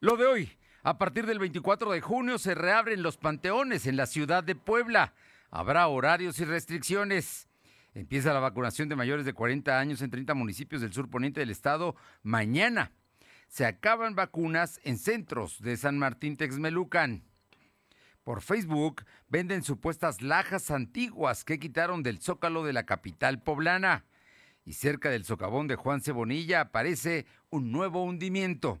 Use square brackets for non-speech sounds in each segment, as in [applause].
Lo de hoy, a partir del 24 de junio se reabren los panteones en la ciudad de Puebla. Habrá horarios y restricciones. Empieza la vacunación de mayores de 40 años en 30 municipios del sur poniente del estado mañana. Se acaban vacunas en centros de San Martín Texmelucan. Por Facebook venden supuestas lajas antiguas que quitaron del zócalo de la capital poblana. Y cerca del socavón de Juan Cebonilla aparece un nuevo hundimiento.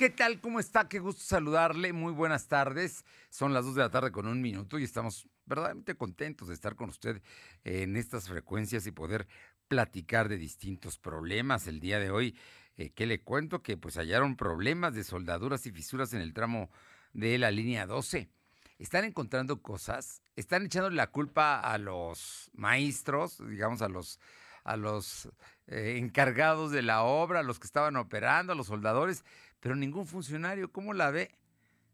¿Qué tal? ¿Cómo está? Qué gusto saludarle. Muy buenas tardes. Son las 2 de la tarde con un minuto y estamos verdaderamente contentos de estar con usted en estas frecuencias y poder platicar de distintos problemas. El día de hoy, eh, ¿qué le cuento? Que pues hallaron problemas de soldaduras y fisuras en el tramo de la línea 12. Están encontrando cosas, están echando la culpa a los maestros, digamos a los a los eh, encargados de la obra, a los que estaban operando, a los soldadores, pero ningún funcionario, ¿cómo la ve?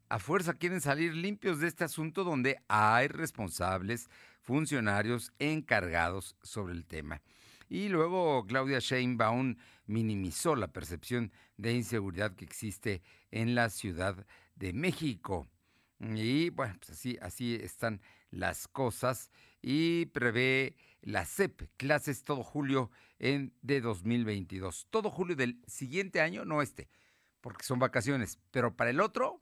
A fuerza quieren salir limpios de este asunto donde hay responsables, funcionarios encargados sobre el tema. Y luego Claudia Sheinbaum minimizó la percepción de inseguridad que existe en la Ciudad de México. Y bueno, pues así, así están las cosas y prevé la CEP, clases todo julio en, de 2022. Todo julio del siguiente año, no este, porque son vacaciones, pero para el otro,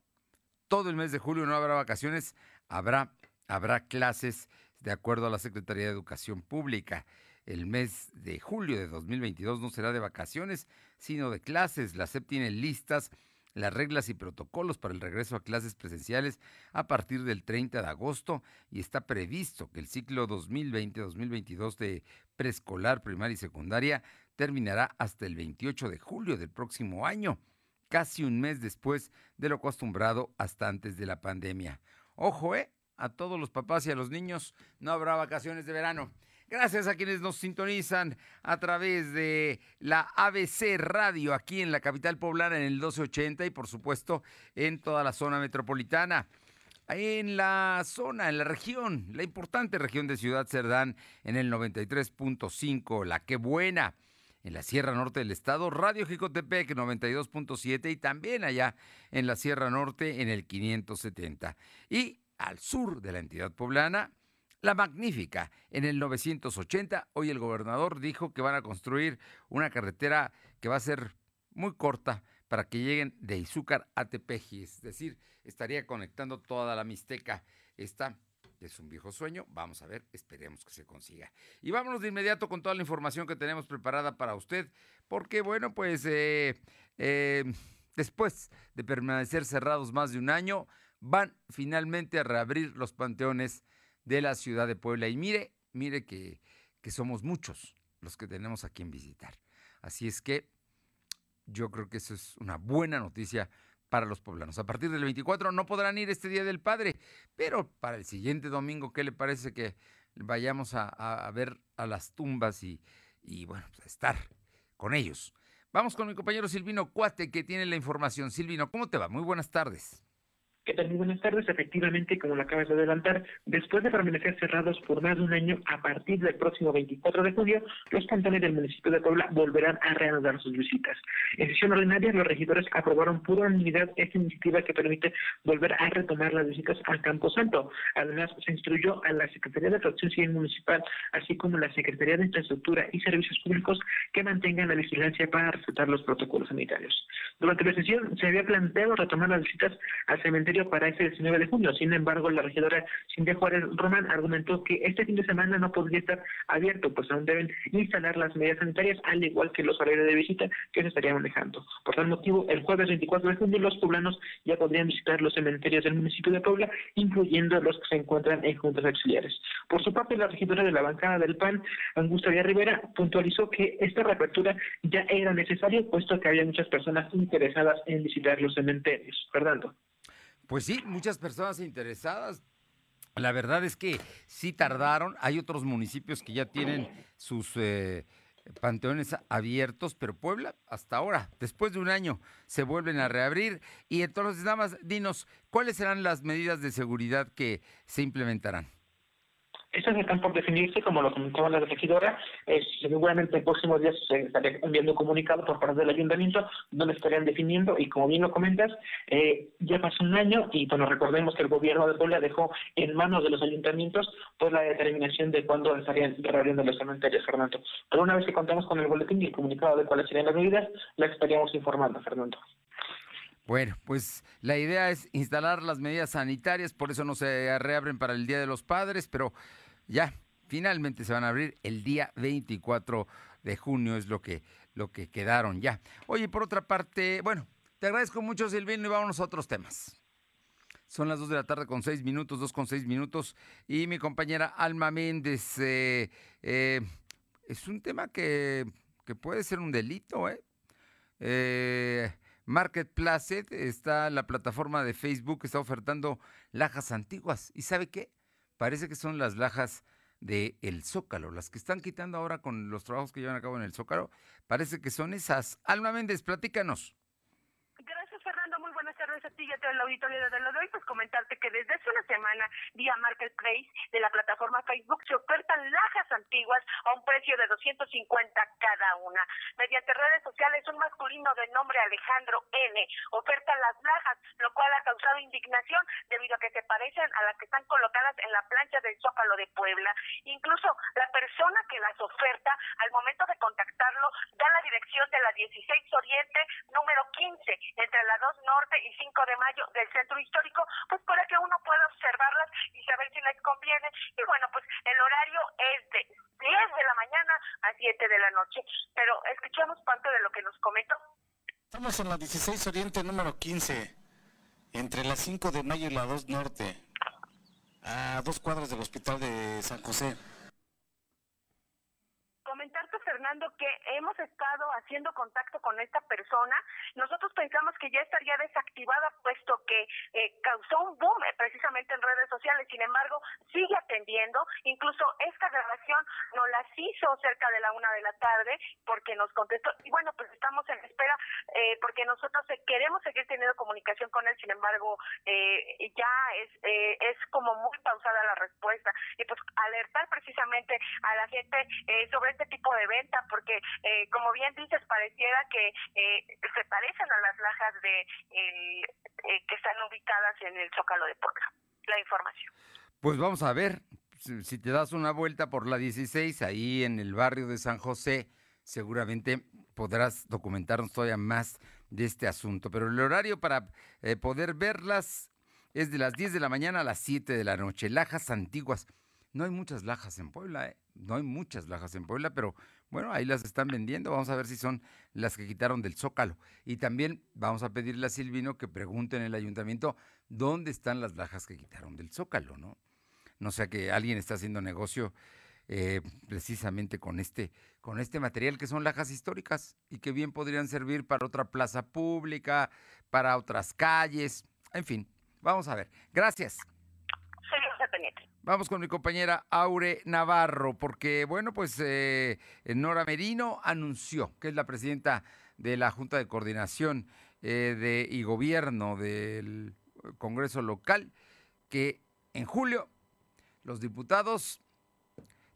todo el mes de julio no habrá vacaciones, habrá, habrá clases de acuerdo a la Secretaría de Educación Pública. El mes de julio de 2022 no será de vacaciones, sino de clases. La SEP tiene listas las reglas y protocolos para el regreso a clases presenciales a partir del 30 de agosto y está previsto que el ciclo 2020-2022 de preescolar, primaria y secundaria terminará hasta el 28 de julio del próximo año casi un mes después de lo acostumbrado hasta antes de la pandemia. Ojo, ¿eh? A todos los papás y a los niños no habrá vacaciones de verano. Gracias a quienes nos sintonizan a través de la ABC Radio aquí en la capital poblana en el 1280 y por supuesto en toda la zona metropolitana. En la zona, en la región, la importante región de Ciudad Cerdán en el 93.5, la que buena en la Sierra Norte del Estado, Radio Jicotepec 92.7 y también allá en la Sierra Norte en el 570. Y al sur de la entidad poblana, La Magnífica en el 980. Hoy el gobernador dijo que van a construir una carretera que va a ser muy corta para que lleguen de Izúcar a Tepeji, es decir, estaría conectando toda la Mixteca. Esta es un viejo sueño. Vamos a ver, esperemos que se consiga. Y vámonos de inmediato con toda la información que tenemos preparada para usted, porque bueno, pues eh, eh, después de permanecer cerrados más de un año, van finalmente a reabrir los panteones de la ciudad de Puebla. Y mire, mire que, que somos muchos los que tenemos a quien visitar. Así es que yo creo que eso es una buena noticia para los poblanos. A partir del 24 no podrán ir este Día del Padre, pero para el siguiente domingo, ¿qué le parece que vayamos a, ver a las tumbas y, y bueno, pues a estar con ellos? Vamos con mi compañero Silvino Cuate, que tiene la información. Silvino, ¿cómo te va? Muy buenas tardes. ¿Qué tal? Muy buenas tardes. Efectivamente, como lo acabas de adelantar, después de permanecer cerrados por más de un año, a partir del próximo 24 de julio, los cantones del municipio de Puebla volverán a reanudar sus visitas. En sesión ordinaria, los regidores aprobaron por unanimidad esta iniciativa que permite volver a retomar las visitas al Campo Santo. Además, se instruyó a la Secretaría de Protección Civil Municipal, así como la Secretaría de Infraestructura y Servicios Públicos, que mantengan la vigilancia para respetar los protocolos sanitarios. Durante la sesión, se había planteado retomar las visitas al cementerio para ese 19 de junio. Sin embargo, la regidora Cintia Juárez Román argumentó que este fin de semana no podría estar abierto, pues aún deben instalar las medidas sanitarias, al igual que los horarios de visita que se estarían manejando. Por tal motivo, el jueves 24 de junio los poblanos ya podrían visitar los cementerios del municipio de Puebla, incluyendo los que se encuentran en juntas auxiliares. Por su parte, la regidora de la bancada del PAN, Angustia Rivera, puntualizó que esta reapertura ya era necesaria, puesto que había muchas personas interesadas en visitar los cementerios. Fernando. Pues sí, muchas personas interesadas. La verdad es que sí tardaron. Hay otros municipios que ya tienen sus eh, panteones abiertos, pero Puebla hasta ahora, después de un año, se vuelven a reabrir. Y entonces, nada más, dinos, ¿cuáles serán las medidas de seguridad que se implementarán? Estas están por definirse, como lo comentaba la regidora, eh, seguramente en próximos días se estaría enviando comunicado por parte del ayuntamiento donde estarían definiendo y como bien lo comentas, eh, ya pasó un año y bueno, recordemos que el gobierno de Puebla dejó en manos de los ayuntamientos pues la determinación de cuándo estarían reabriendo los cementerios, Fernando. Pero una vez que contamos con el boletín y el comunicado de cuáles serían las medidas, la estaríamos informando, Fernando. Bueno, pues la idea es instalar las medidas sanitarias, por eso no se reabren para el Día de los Padres, pero ya finalmente se van a abrir el día 24 de junio, es lo que, lo que quedaron ya. Oye, por otra parte, bueno, te agradezco mucho, Silvino, y vámonos a otros temas. Son las 2 de la tarde con 6 minutos, 2 con 6 minutos, y mi compañera Alma Méndez, eh, eh, es un tema que, que, puede ser un delito, ¿eh? eh Marketplace está la plataforma de Facebook que está ofertando lajas antiguas. ¿Y sabe qué? Parece que son las lajas del el Zócalo, las que están quitando ahora con los trabajos que llevan a cabo en el Zócalo, parece que son esas. Alma Méndez, platícanos a ti y a todo el auditorio de lo de hoy, pues comentarte que desde hace una semana, vía Marketplace de la plataforma Facebook, se ofertan lajas antiguas a un precio de 250 cada una. Mediante redes sociales, un masculino de nombre Alejandro N. oferta las lajas, lo cual ha causado indignación debido a que se parecen a las que están colocadas en la plancha del Zócalo de Puebla. Incluso la persona que las oferta, al momento de contactarlo, da la dirección de la 16 Oriente, número 15, entre la 2 Norte y 5 de mayo del centro histórico, pues para que uno pueda observarlas y saber si les conviene. Y bueno, pues el horario es de 10 de la mañana a 7 de la noche. Pero escuchamos parte de lo que nos comentó. Estamos en la 16 Oriente número 15, entre la 5 de mayo y la 2 Norte, a dos cuadras del Hospital de San José que hemos estado haciendo contacto con esta persona. Nosotros pensamos que ya estaría desactivada, puesto que eh, causó un boom eh, precisamente en redes sociales. Sin embargo, sigue atendiendo. Incluso esta grabación nos las hizo cerca de la una de la tarde, porque nos contestó. Y bueno, pues estamos en espera, eh, porque nosotros queremos seguir teniendo comunicación con él. Sin embargo, ya es, es como muy pausada la respuesta. Y pues alertar precisamente a la gente sobre este tipo de venta, porque eh, como bien dices, pareciera que eh, se parecen a las lajas de eh, que están ubicadas en el Zócalo de Puebla. La información. Pues vamos a ver, si te das una vuelta por la 16, ahí en el barrio de San José, seguramente podrás documentarnos todavía más de este asunto. Pero el horario para poder verlas es de las 10 de la mañana a las 7 de la noche. Lajas antiguas. No hay muchas lajas en Puebla, ¿eh? No hay muchas lajas en Puebla, pero bueno, ahí las están vendiendo. Vamos a ver si son las que quitaron del Zócalo. Y también vamos a pedirle a Silvino que pregunte en el ayuntamiento dónde están las lajas que quitaron del Zócalo, ¿no? No sea que alguien está haciendo negocio eh, precisamente con este, con este material que son lajas históricas y que bien podrían servir para otra plaza pública, para otras calles, en fin. Vamos a ver. Gracias. Vamos con mi compañera Aure Navarro, porque, bueno, pues eh, Nora Merino anunció que es la presidenta de la Junta de Coordinación eh, y Gobierno del Congreso Local, que en julio los diputados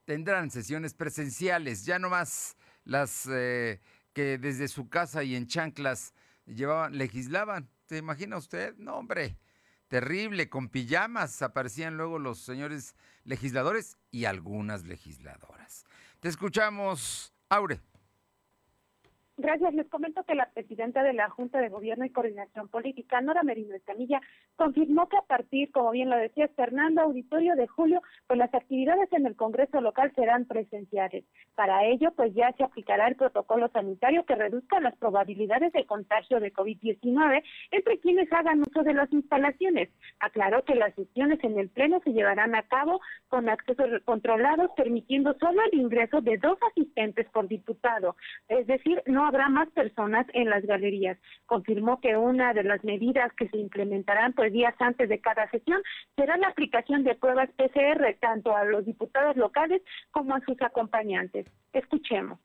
tendrán sesiones presenciales, ya no más las eh, que desde su casa y en chanclas llevaban, legislaban. ¿Se imagina usted? No, hombre terrible, con pijamas aparecían luego los señores legisladores y algunas legisladoras. Te escuchamos, Aure. Gracias. Les comento que la presidenta de la Junta de Gobierno y Coordinación Política, Nora Merino Escamilla, confirmó que a partir, como bien lo decía Fernando, auditorio de julio, pues las actividades en el Congreso local serán presenciales. Para ello, pues ya se aplicará el protocolo sanitario que reduzca las probabilidades de contagio de COVID-19 entre quienes hagan uso de las instalaciones. Aclaró que las sesiones en el Pleno se llevarán a cabo con accesos controlados, permitiendo solo el ingreso de dos asistentes por diputado. Es decir, no habrá más personas en las galerías. Confirmó que una de las medidas que se implementarán pues días antes de cada sesión será la aplicación de pruebas PCR tanto a los diputados locales como a sus acompañantes. Escuchemos.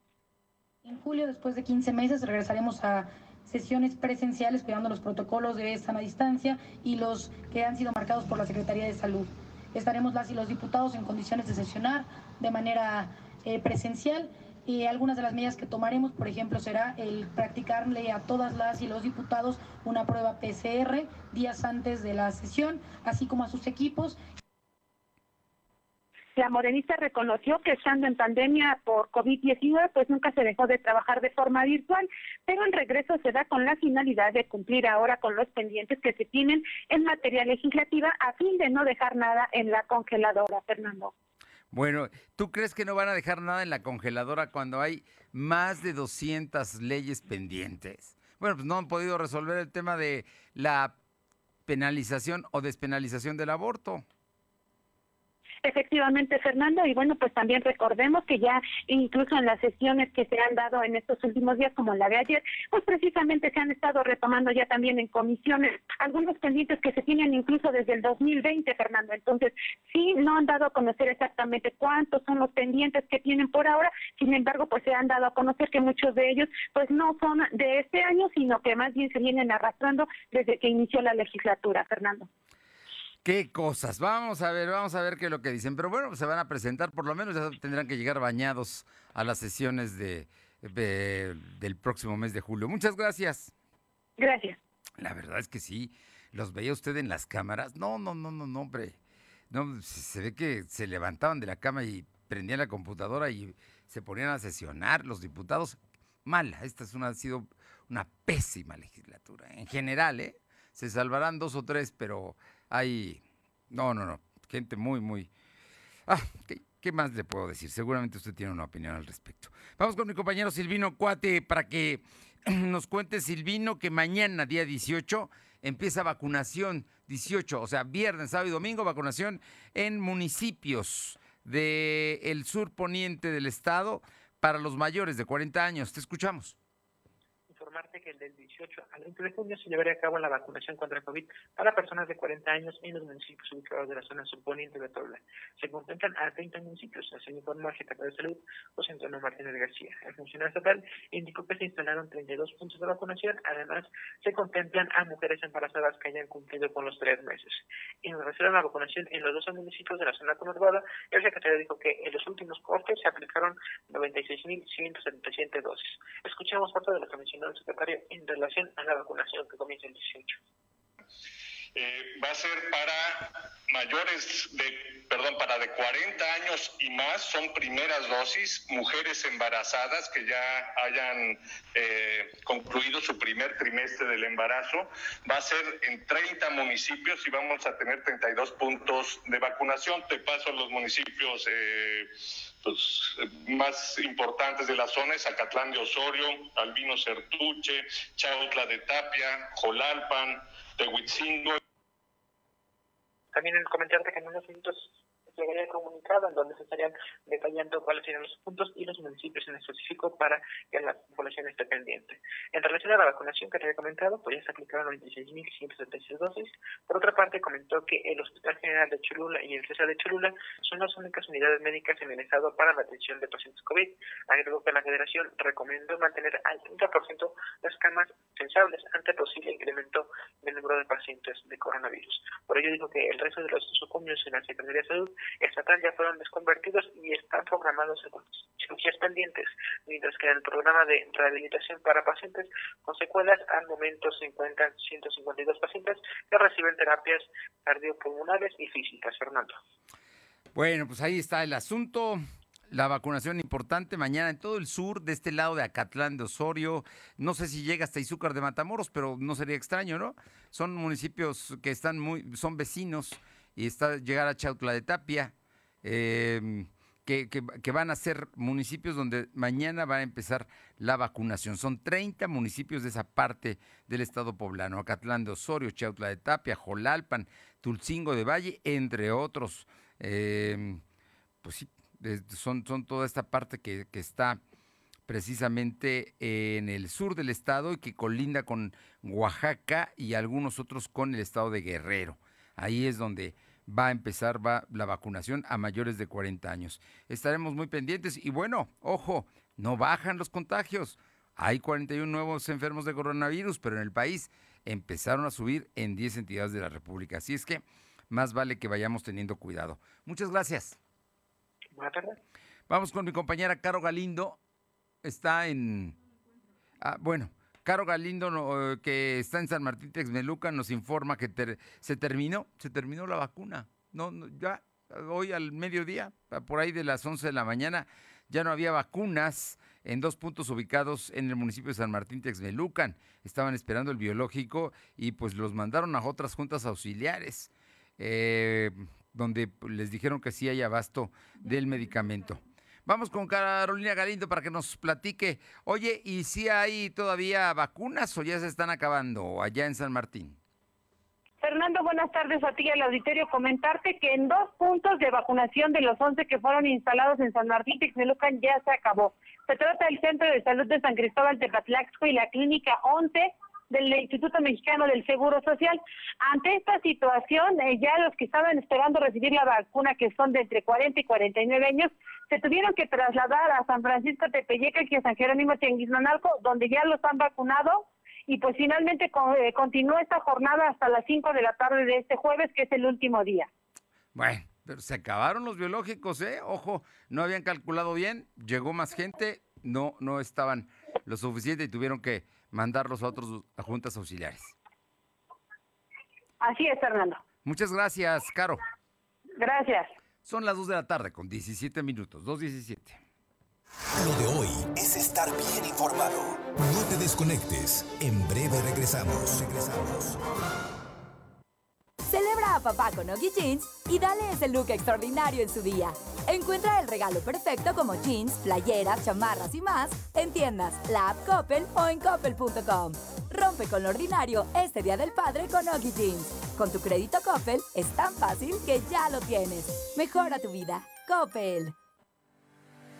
En julio, después de 15 meses, regresaremos a sesiones presenciales cuidando los protocolos de sana distancia y los que han sido marcados por la Secretaría de Salud. Estaremos las y los diputados en condiciones de sesionar de manera eh, presencial y algunas de las medidas que tomaremos, por ejemplo, será el practicarle a todas las y los diputados una prueba PCR días antes de la sesión, así como a sus equipos la morenista reconoció que estando en pandemia por COVID-19, pues nunca se dejó de trabajar de forma virtual, pero el regreso se da con la finalidad de cumplir ahora con los pendientes que se tienen en materia legislativa a fin de no dejar nada en la congeladora, Fernando. Bueno, ¿tú crees que no van a dejar nada en la congeladora cuando hay más de 200 leyes pendientes? Bueno, pues no han podido resolver el tema de la penalización o despenalización del aborto. Efectivamente, Fernando, y bueno, pues también recordemos que ya incluso en las sesiones que se han dado en estos últimos días, como la de ayer, pues precisamente se han estado retomando ya también en comisiones algunos pendientes que se tienen incluso desde el 2020, Fernando. Entonces, sí, no han dado a conocer exactamente cuántos son los pendientes que tienen por ahora, sin embargo, pues se han dado a conocer que muchos de ellos, pues no son de este año, sino que más bien se vienen arrastrando desde que inició la legislatura, Fernando. Qué cosas. Vamos a ver, vamos a ver qué es lo que dicen. Pero bueno, se van a presentar, por lo menos ya tendrán que llegar bañados a las sesiones de, del próximo mes de julio. Muchas gracias. Gracias. La verdad es que sí. ¿Los veía usted en las cámaras? No, no, no, no, no, hombre. No, se ve que se levantaban de la cama y prendían la computadora y se ponían a sesionar los diputados. Mala, esta es una, ha sido una pésima legislatura. En general, ¿eh? Se salvarán dos o tres, pero hay, no, no, no, gente muy, muy... Ah, ¿qué, más le puedo decir? Seguramente usted tiene una opinión al respecto. Vamos con mi compañero Silvino Cuate para que [clears throat] nos cuente, Silvino, que mañana, día 18, empieza vacunación, 18, o sea, viernes, sábado y domingo, vacunación en municipios del sur poniente del estado para los mayores de 40 años. Te escuchamos informarte que del 18 al 20 de junio se llevaría a cabo la vacunación contra el COVID para personas de 40 años en los municipios ubicados de la zona suponiente de Puebla. Se contemplan a 30 municipios, así informó el jefe de salud, José Antonio Martínez García. El funcionario estatal indicó que se instalaron 32 puntos de vacunación. Además, se contemplan a mujeres embarazadas que hayan cumplido con los tres meses. En relación a la vacunación en los 12 municipios de la zona conurbada, el secretario dijo que en los últimos cortes se aplicaron 96.177 dosis. Escuchamos parte de la comisión secretario en relación a la vacunación que comienza el 18. Eh, va a ser para mayores de, perdón, para de 40 años y más, son primeras dosis, mujeres embarazadas que ya hayan eh, concluido su primer trimestre del embarazo. Va a ser en 30 municipios y vamos a tener 32 puntos de vacunación. Te paso los municipios. Eh, pues, más importantes de la zona es Acatlán de Osorio, Albino Certuche, Chautla de Tapia, Jolalpan, Tehuitzingo. También el comentarte que en unos minutos llegaría comunicado en donde se estarían detallando cuáles serían los puntos y los municipios en específico para que la población esté pendiente. En relación a la vacunación que te había comentado, pues ya se aplicaron 96.176 dosis. Por otra parte, comentó que el Hospital General de Cholula y el CESA de Cholula son las únicas unidades médicas en el estado para la atención de pacientes COVID. Agregó que la Federación recomendó mantener al 30% las camas sensables ante posible incremento del número de pacientes de coronavirus. Por ello dijo que el resto de los nosocomios en la Secretaría de Salud estatal ya fueron desconvertidos y están programados cirugías pendientes, mientras que en el programa de rehabilitación para pacientes con secuelas al momento se encuentran 152 pacientes que reciben terapias cardiopulmonares y físicas. Fernando. Bueno, pues ahí está el asunto. La vacunación importante mañana en todo el sur, de este lado de Acatlán de Osorio. No sé si llega hasta Izúcar de Matamoros, pero no sería extraño, ¿no? Son municipios que están muy, son vecinos y está llegar a Chautla de Tapia, em, que, que, van a ser municipios donde mañana va a empezar la vacunación. Son 30 municipios de esa parte del estado poblano, Acatlán de Osorio, Chautla de Tapia, Jolalpan, Tulcingo de Valle, entre otros. Em, pues sí, son, son toda esta parte que, que está precisamente en el sur del estado y que colinda con Oaxaca y algunos otros con el estado de Guerrero. Ahí es donde va a empezar va la vacunación a mayores de 40 años. Estaremos muy pendientes y bueno, ojo, no bajan los contagios. Hay 41 nuevos enfermos de coronavirus, pero en el país empezaron a subir en 10 entidades de la República. Así es que más vale que vayamos teniendo cuidado. Muchas gracias. Vamos con mi compañera Caro Galindo. Está en... Ah, bueno, Caro Galindo, que está en San Martín Texmeluca, nos informa que se terminó, se terminó la vacuna. No, no, ya hoy al mediodía, por ahí de las 11 de la mañana, ya no había vacunas en dos puntos ubicados en el municipio de San Martín Texmelucan. Estaban esperando el biológico y pues los mandaron a otras juntas auxiliares, eh, donde les dijeron que sí hay abasto del medicamento. Vamos con Carolina Galindo para que nos platique. Oye, ¿y si hay todavía vacunas o ya se están acabando allá en San Martín? Fernando, buenas tardes a ti y al auditorio. Comentarte que en dos puntos de vacunación de los 11 que fueron instalados en San Martín Texmelucan ya se acabó. Se trata del Centro de Salud de San Cristóbal de Patlaxco y la Clínica 11 del Instituto Mexicano del Seguro Social. Ante esta situación, eh, ya los que estaban esperando recibir la vacuna, que son de entre 40 y 49 años, se tuvieron que trasladar a San Francisco Tepeyeca y a San Jerónimo Tianguismanalco, donde ya los han vacunado y pues finalmente eh, continúa esta jornada hasta las 5 de la tarde de este jueves, que es el último día. Bueno, pero se acabaron los biológicos, ¿eh? Ojo, no habían calculado bien, llegó más gente, no, no estaban lo suficiente y tuvieron que mandarlos a otras juntas auxiliares. Así es, Fernando. Muchas gracias, Caro. Gracias. Son las 2 de la tarde con 17 minutos, 2.17. Lo de hoy es estar bien informado. No te desconectes. En breve regresamos. Regresamos. Celebra a papá con Oggy Jeans y dale ese look extraordinario en su día. Encuentra el regalo perfecto como jeans, playeras, chamarras y más en tiendas, la app Coppel o en coppel.com. Rompe con lo ordinario este Día del Padre con Oggy Jeans. Con tu crédito Coppel es tan fácil que ya lo tienes. Mejora tu vida. Coppel.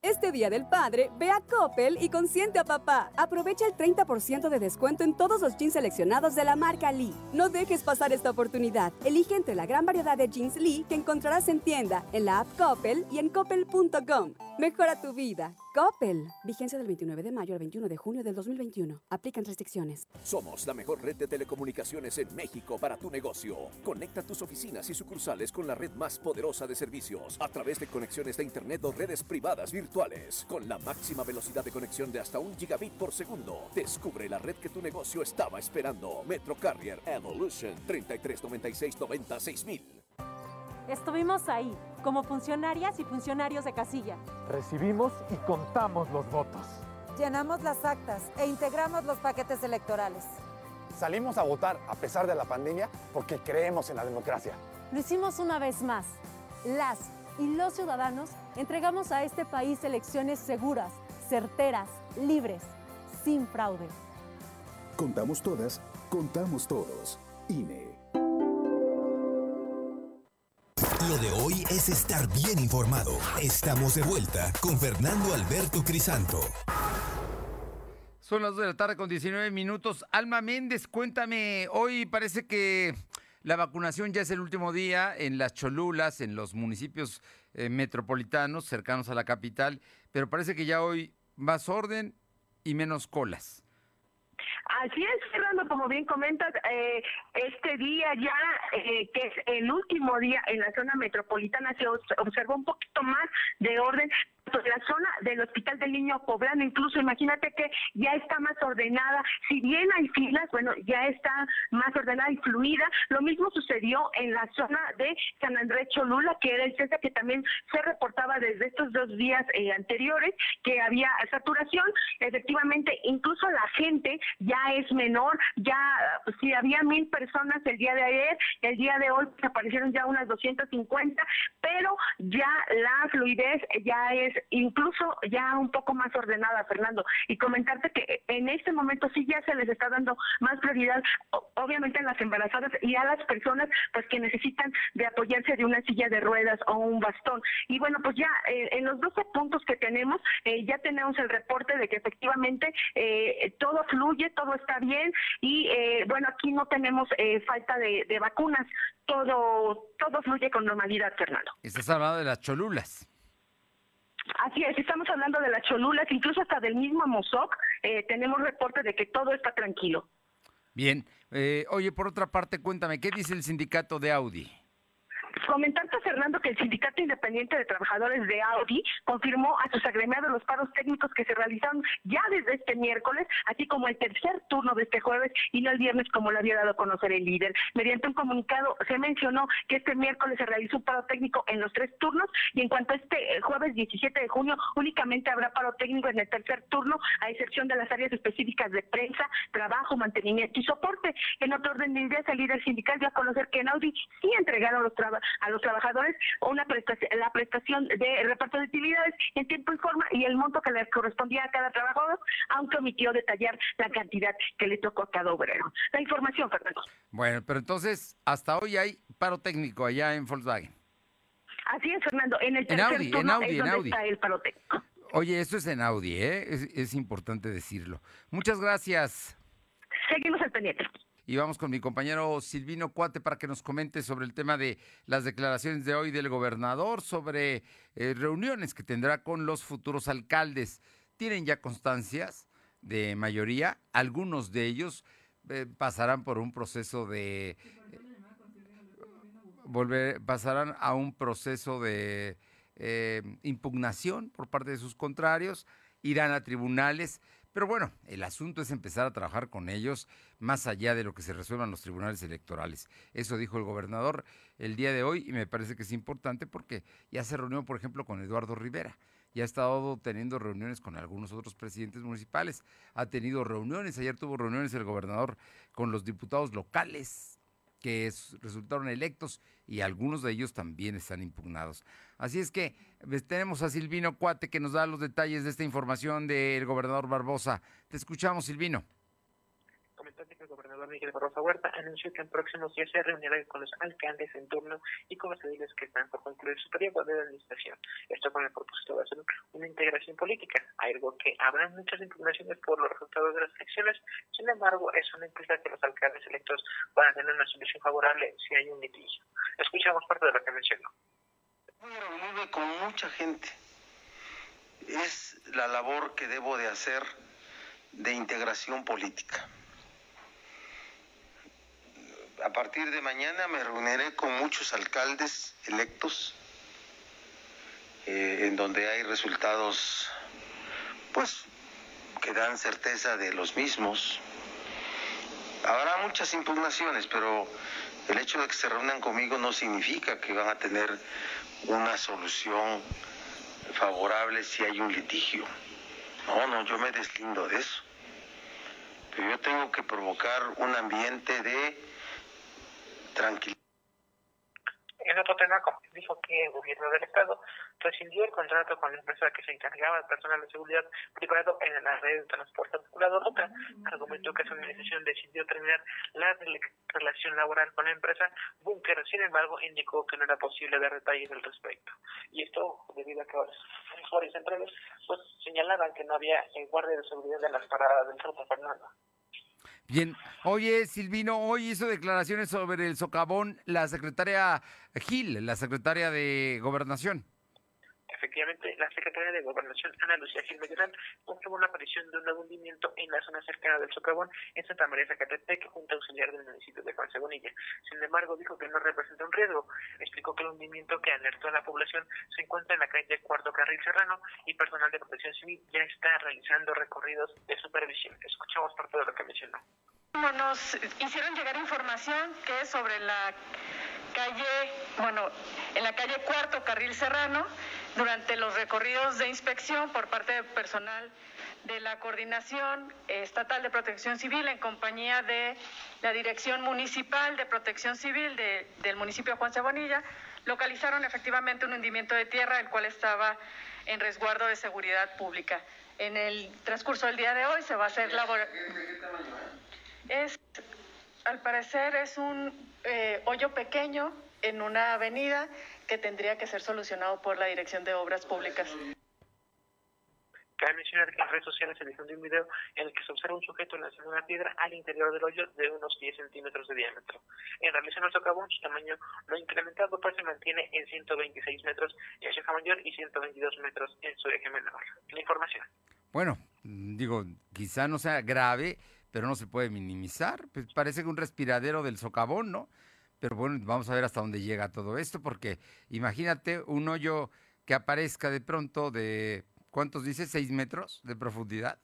Este Día del Padre, ve a Coppel y consiente a papá. Aprovecha el 30% de descuento en todos los jeans seleccionados de la marca Lee. No dejes pasar esta oportunidad. Elige entre la gran variedad de jeans Lee que encontrarás en tienda, en la app Coppel y en coppel.com. Mejora tu vida. Coppel. Vigencia del 29 de mayo al 21 de junio del 2021. Aplican restricciones. Somos la mejor red de telecomunicaciones en México para tu negocio. Conecta tus oficinas y sucursales con la red más poderosa de servicios a través de conexiones de Internet o redes privadas virtuales con la máxima velocidad de conexión de hasta un gigabit por segundo. Descubre la red que tu negocio estaba esperando. Metro Carrier Evolution 3396 Estuvimos ahí, como funcionarias y funcionarios de casilla. Recibimos y contamos los votos. Llenamos las actas e integramos los paquetes electorales. Salimos a votar a pesar de la pandemia porque creemos en la democracia. Lo hicimos una vez más. Las y los ciudadanos entregamos a este país elecciones seguras, certeras, libres, sin fraude. Contamos todas, contamos todos. INE. Lo de hoy es estar bien informado. Estamos de vuelta con Fernando Alberto Crisanto. Son las 2 de la tarde con 19 minutos. Alma Méndez, cuéntame, hoy parece que la vacunación ya es el último día en las Cholulas, en los municipios eh, metropolitanos cercanos a la capital, pero parece que ya hoy más orden y menos colas. Así es, Fernando, como bien comentas, eh, este día ya, eh, que es el último día en la zona metropolitana, se observó un poquito más de orden la zona del Hospital del Niño Poblano, incluso imagínate que ya está más ordenada, si bien hay filas, bueno, ya está más ordenada y fluida. Lo mismo sucedió en la zona de San Andrés Cholula, que era el CESA que también se reportaba desde estos dos días eh, anteriores que había saturación. Efectivamente, incluso la gente ya es menor, ya si había mil personas el día de ayer, el día de hoy pues, aparecieron ya unas 250, pero ya la fluidez ya es incluso ya un poco más ordenada, Fernando. Y comentarte que en este momento sí ya se les está dando más prioridad, obviamente a las embarazadas y a las personas pues que necesitan de apoyarse de una silla de ruedas o un bastón. Y bueno, pues ya eh, en los 12 puntos que tenemos, eh, ya tenemos el reporte de que efectivamente eh, todo fluye, todo está bien y bueno, aquí no tenemos falta de, de vacunas, todo, todo fluye con normalidad, Fernando. Estás hablando de las cholulas. Así es, estamos hablando de las cholulas, incluso hasta del mismo Mozoc, eh, tenemos reporte de que todo está tranquilo. Bien, eh, oye, por otra parte, cuéntame, ¿qué dice el sindicato de Audi? Comentarte, Fernando, que el Sindicato Independiente de Trabajadores de Audi confirmó a sus agremiados los paros técnicos que se realizaron ya desde este miércoles, así como el tercer turno de este jueves y no el viernes como lo había dado a conocer el líder. Mediante un comunicado se mencionó que este miércoles se realizó un paro técnico en los tres turnos y en cuanto a este eh, jueves 17 de junio únicamente habrá paro técnico en el tercer turno, a excepción de las áreas específicas de prensa, trabajo, mantenimiento y soporte. En otro orden de ideas, el líder sindical dio a conocer que en Audi sí entregaron los trabajos a los trabajadores una prestación, la prestación de reparto de utilidades en tiempo y forma y el monto que les correspondía a cada trabajador, aunque omitió detallar la cantidad que le tocó a cada obrero. La información, Fernando. Bueno, pero entonces, hasta hoy hay paro técnico allá en Volkswagen. Así es, Fernando. En el tercer Audi, turno en Audi, en Audi. está el paro técnico. Oye, esto es en Audi, ¿eh? Es, es importante decirlo. Muchas gracias. Seguimos al pendiente. Y vamos con mi compañero Silvino Cuate para que nos comente sobre el tema de las declaraciones de hoy del gobernador, sobre eh, reuniones que tendrá con los futuros alcaldes. Tienen ya constancias de mayoría, algunos de ellos eh, pasarán por un proceso de... volver, pasarán a un proceso de eh, impugnación por parte de sus contrarios, irán a tribunales pero bueno, el asunto es empezar a trabajar con ellos más allá de lo que se resuelvan los tribunales electorales. Eso dijo el gobernador el día de hoy y me parece que es importante porque ya se reunió, por ejemplo, con Eduardo Rivera. Ya ha estado teniendo reuniones con algunos otros presidentes municipales. Ha tenido reuniones, ayer tuvo reuniones el gobernador con los diputados locales que resultaron electos y algunos de ellos también están impugnados. Así es que pues, tenemos a Silvino Cuate que nos da los detalles de esta información del gobernador Barbosa. Te escuchamos, Silvino el gobernador Miguel Barroso Huerta anunció que en próximos días se reunirá con los alcaldes en turno y con los ediles que están por concluir su periodo de administración. Esto con el propósito de hacer una integración política, algo que habrá muchas impugnaciones por los resultados de las elecciones. Sin embargo, eso no implica que los alcaldes electos puedan tener una solución favorable si hay un litigio. Escuchamos parte de lo que mencionó. Voy a reunirme con mucha gente. Es la labor que debo de hacer de integración política a partir de mañana me reuniré con muchos alcaldes electos, eh, en donde hay resultados, pues, que dan certeza de los mismos. Habrá muchas impugnaciones, pero el hecho de que se reúnan conmigo no significa que van a tener una solución favorable si hay un litigio. No, no, yo me deslindo de eso. Pero yo tengo que provocar un ambiente de tranquilo. En otro tema, dijo que el gobierno del Estado rescindió el contrato con la empresa que se encargaba del personal de seguridad privado en la red de transporte articulado RUTA. Argumentó que su organización decidió terminar la relación laboral con la empresa Bunker. Sin embargo, indicó que no era posible dar detalles al respecto. Y esto debido a que varios centrales pues, señalaban que no había guardia de seguridad en las paradas del Ruta Fernando. Bien, oye Silvino, hoy hizo declaraciones sobre el socavón la secretaria Gil, la secretaria de Gobernación. Efectivamente, la secretaria de Gobernación, Ana Lucía Gil Medellán, confirmó la aparición de un nuevo hundimiento en la zona cercana del socavón en Santa María Zacatepec, junto a auxiliar del municipio de Juan Sebonilla. Sin embargo, dijo que no representa un riesgo. Explicó que el hundimiento que alertó a la población se encuentra en la calle Cuarto Carril Serrano y personal de protección civil ya está realizando recorridos de supervisión. Escuchamos parte de lo que mencionó. Nos hicieron llegar información que es sobre la calle, bueno, en la calle Cuarto Carril Serrano, durante los recorridos de inspección por parte del personal de la Coordinación Estatal de Protección Civil en compañía de la Dirección Municipal de Protección Civil del municipio de Juan Cebonilla localizaron efectivamente un hundimiento de tierra, el cual estaba en resguardo de seguridad pública. En el transcurso del día de hoy se va a hacer labor... Es, al parecer es un eh, hoyo pequeño en una avenida que tendría que ser solucionado por la Dirección de Obras Públicas. Cabe mencionar que en las redes sociales se difundió un video en el que se observa un sujeto lanzando una piedra al interior del hoyo de unos 10 centímetros de diámetro. En relación al socavón, su tamaño lo incrementado pues se mantiene en 126 metros en su eje mayor y 122 metros en su eje menor. La información. Bueno, digo, quizá no sea grave, pero no se puede minimizar. Pues parece que un respiradero del socavón, ¿no? Pero bueno, vamos a ver hasta dónde llega todo esto, porque imagínate un hoyo que aparezca de pronto de ¿Cuántos dice? ¿Seis metros de profundidad?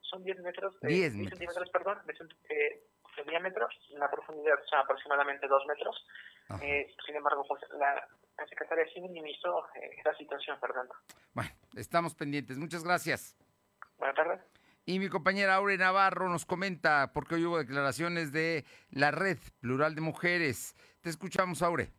Son 10 metros. Eh, 10 metros. centímetros, perdón, de, eh, de, diámetro. La profundidad son aproximadamente 2 metros. Eh, sin embargo, pues, la, la Secretaría sí minimizó eh, la situación, Fernando. Bueno, estamos pendientes. Muchas gracias. Buenas tardes. Y mi compañera Aure Navarro nos comenta, porque hoy hubo declaraciones de la Red Plural de Mujeres. Te escuchamos, Aure.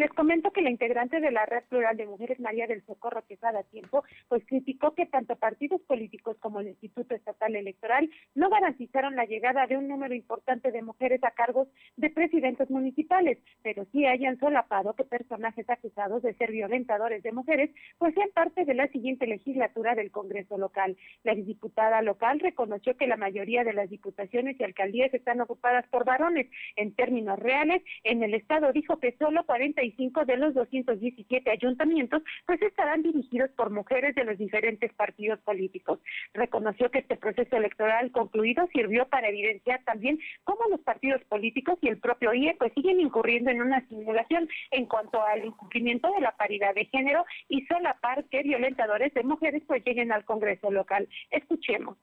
Les comento que la integrante de la Red Plural de Mujeres, María del Socorro Quesada Tiempo, pues criticó que tanto partidos políticos como el Instituto Estatal Electoral no garantizaron la llegada de un número importante de mujeres a cargos de presidentes municipales, pero sí hayan solapado que personajes acusados de ser violentadores de mujeres pues sean parte de la siguiente legislatura del Congreso local. La diputada local reconoció que la mayoría de las diputaciones y alcaldías están ocupadas por varones. En términos reales, en el Estado dijo que solo 40 de los 217 ayuntamientos pues estarán dirigidos por mujeres de los diferentes partidos políticos. Reconoció que este proceso electoral concluido sirvió para evidenciar también cómo los partidos políticos y el propio IE pues siguen incurriendo en una simulación en cuanto al incumplimiento de la paridad de género y solapar que violentadores de mujeres pues lleguen al Congreso local. Escuchemos.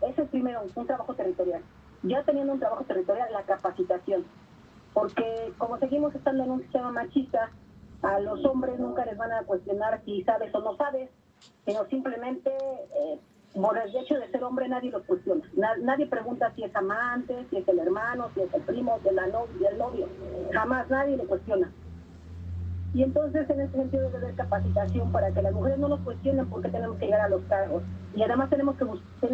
Eso es primero un trabajo territorial. Ya teniendo un trabajo territorial, la capacitación porque como seguimos estando en un sistema machista, a los hombres nunca les van a cuestionar si sabes o no sabes, sino simplemente eh, por el hecho de ser hombre nadie lo cuestiona. nadie pregunta si es amante, si es el hermano, si es el primo, si es la novia, el novio. Jamás nadie le cuestiona. Y entonces en ese sentido debe haber capacitación para que las mujeres no nos cuestionen por qué tenemos que llegar a los cargos. Y además tenemos que buscar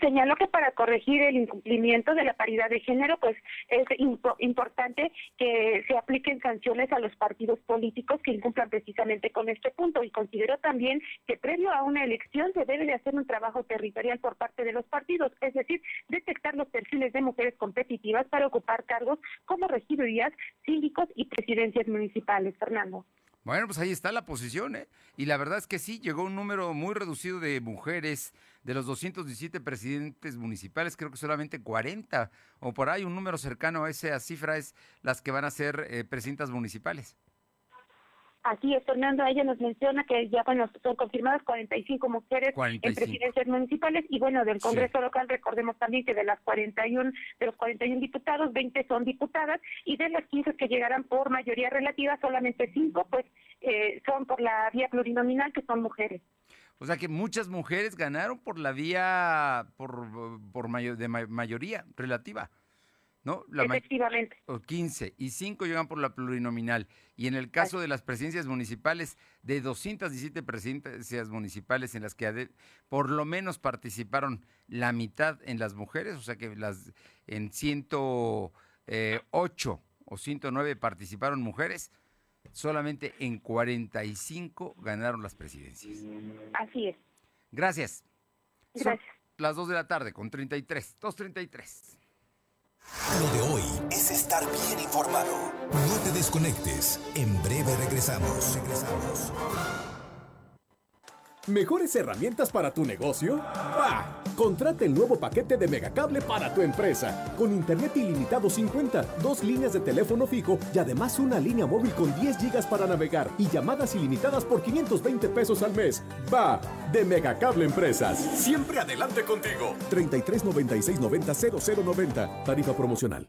señaló que para corregir el incumplimiento de la paridad de género, pues es importante que se apliquen sanciones a los partidos políticos que incumplan precisamente con este punto y consideró también que previo a una elección se debe de hacer un trabajo territorial por parte de los partidos, es decir, detectar los perfiles de mujeres competitivas para ocupar cargos como regidurías, síndicos y presidencias municipales. Fernando. Bueno, pues ahí está la posición, ¿eh? Y la verdad es que sí, llegó un número muy reducido de mujeres. De los 217 presidentes municipales, creo que solamente 40 o por ahí un número cercano a esa cifra es las que van a ser eh, presidentas municipales. Así es, Fernando, ella nos menciona que ya bueno, son confirmadas 45 mujeres en presidencias municipales y bueno, del Congreso local recordemos también que de las 41 de los 41 diputados, 20 son diputadas y de las 15 que llegarán por mayoría relativa, solamente 5 pues eh, son por la vía plurinominal que son mujeres. O sea que muchas mujeres ganaron por la vía por, por de mayoría relativa. ¿no? La Efectivamente. 15 y 5 llegan por la plurinominal. Y en el caso de las presidencias municipales, de 217 presidencias municipales en las que por lo menos participaron la mitad en las mujeres, o sea que las en 108 eh, o 109 participaron mujeres, solamente en 45 ganaron las presidencias. Así es. Gracias. Gracias. las 2 de la tarde con 33, 2.33. Lo de hoy es estar bien informado. No te desconectes. En breve regresamos. Regresamos. ¿Mejores herramientas para tu negocio? ¡Bah! Contrata el nuevo paquete de Megacable para tu empresa. Con internet ilimitado 50, dos líneas de teléfono fijo y además una línea móvil con 10 gigas para navegar y llamadas ilimitadas por 520 pesos al mes. ¡Va! De Megacable Empresas. Siempre adelante contigo. 33 96 90 0090. Tarifa promocional.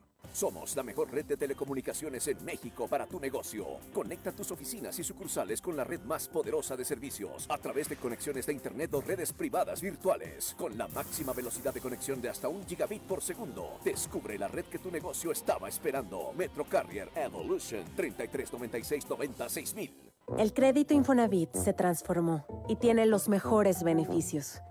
Somos la mejor red de telecomunicaciones en México para tu negocio. Conecta tus oficinas y sucursales con la red más poderosa de servicios a través de conexiones de Internet o redes privadas virtuales con la máxima velocidad de conexión de hasta un gigabit por segundo. Descubre la red que tu negocio estaba esperando. Metro Carrier Evolution 3396 mil. El crédito Infonavit se transformó y tiene los mejores beneficios.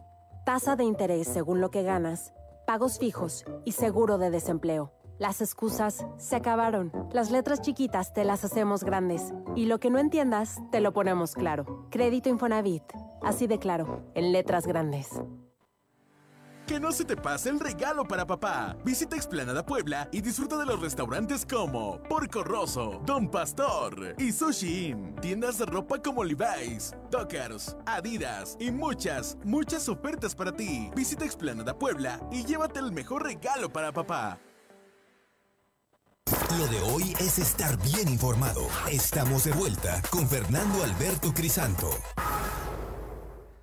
Tasa de interés según lo que ganas, pagos fijos y seguro de desempleo. Las excusas se acabaron. Las letras chiquitas te las hacemos grandes. Y lo que no entiendas, te lo ponemos claro. Crédito Infonavit. Así de claro, en letras grandes. Que no se te pase el regalo para papá. Visita Explanada Puebla y disfruta de los restaurantes como Porco Rosso, Don Pastor y Sushi Inn. Tiendas de ropa como Levi's, Dockers, Adidas y muchas, muchas ofertas para ti. Visita Explanada Puebla y llévate el mejor regalo para papá. Lo de hoy es estar bien informado. Estamos de vuelta con Fernando Alberto Crisanto.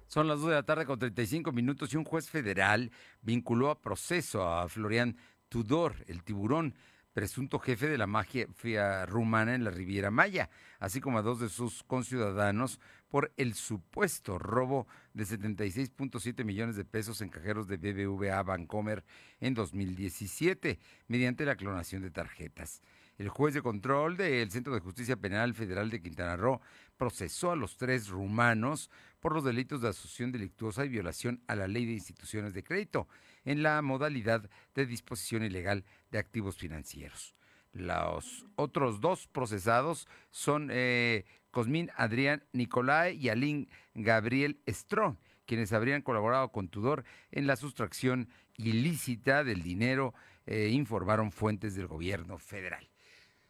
Son las 2 de la tarde con 35 minutos y un juez federal vinculó a proceso a Florian Tudor, el tiburón, presunto jefe de la mafia rumana en la Riviera Maya, así como a dos de sus conciudadanos por el supuesto robo de 76.7 millones de pesos en cajeros de BBVA Bancomer en 2017 mediante la clonación de tarjetas. El juez de control del Centro de Justicia Penal Federal de Quintana Roo procesó a los tres rumanos por los delitos de asociación delictuosa y violación a la ley de instituciones de crédito en la modalidad de disposición ilegal de activos financieros. Los otros dos procesados son eh, Cosmín Adrián Nicolai y Alín Gabriel Strong, quienes habrían colaborado con Tudor en la sustracción ilícita del dinero, eh, informaron fuentes del gobierno federal.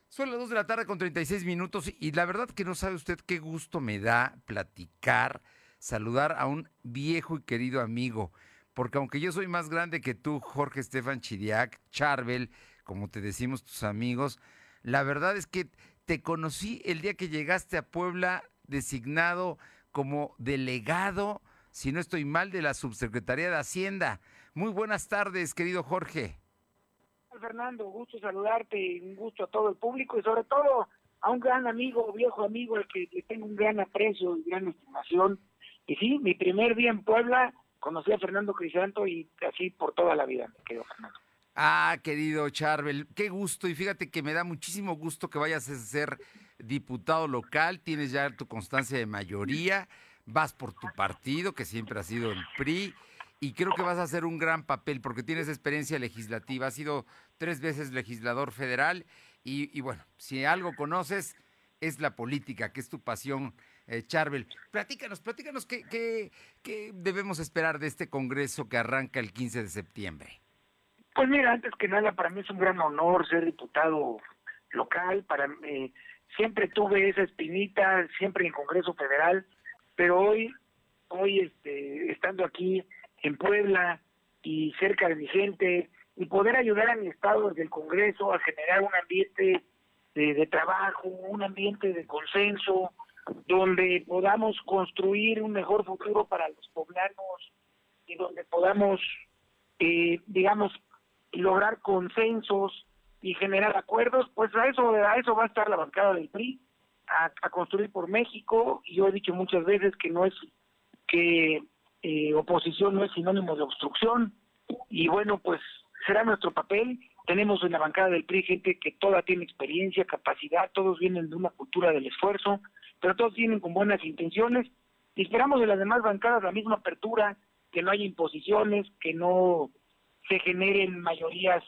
Son las 2 de la tarde con 36 minutos y la verdad que no sabe usted qué gusto me da platicar, saludar a un viejo y querido amigo, porque aunque yo soy más grande que tú, Jorge Estefan Chidiac, Charbel, como te decimos tus amigos, la verdad es que te conocí el día que llegaste a Puebla designado como delegado, si no estoy mal, de la Subsecretaría de Hacienda. Muy buenas tardes, querido Jorge. Fernando, gusto saludarte, un gusto a todo el público y sobre todo a un gran amigo, viejo amigo, al que le tengo un gran aprecio y gran estimación. Y sí, mi primer día en Puebla conocí a Fernando Crisanto y así por toda la vida, me quedo Fernando. Ah, querido Charbel, qué gusto y fíjate que me da muchísimo gusto que vayas a ser diputado local, tienes ya tu constancia de mayoría, vas por tu partido, que siempre ha sido el PRI, y creo que vas a hacer un gran papel porque tienes experiencia legislativa, has sido tres veces legislador federal y, bueno, si algo conoces es la política, que es tu pasión, eh, Charbel. Platícanos, platícanos qué, debemos esperar de este Congreso que arranca el 15 de septiembre. Pues mira, antes que nada, para mí es un gran honor ser diputado local. Para eh, siempre tuve esa espinita, siempre en Congreso Federal, pero hoy, hoy este, estando aquí en Puebla y cerca de mi gente y poder ayudar a mi estado desde el Congreso a generar un ambiente de, trabajo, un ambiente de consenso, donde podamos construir un mejor futuro para los poblanos y donde podamos, eh, digamos, lograr consensos y generar acuerdos, pues a eso, a eso va a estar la bancada del PRI, a, a construir por México, y yo he dicho muchas veces que no es que eh, oposición no es sinónimo de obstrucción. Y bueno, pues será nuestro papel. Tenemos en la bancada del PRI gente que toda tiene experiencia, capacidad, todos vienen de una cultura del esfuerzo, pero todos vienen con buenas intenciones. Y esperamos de las demás bancadas la misma apertura, que no haya imposiciones, que no se generen mayorías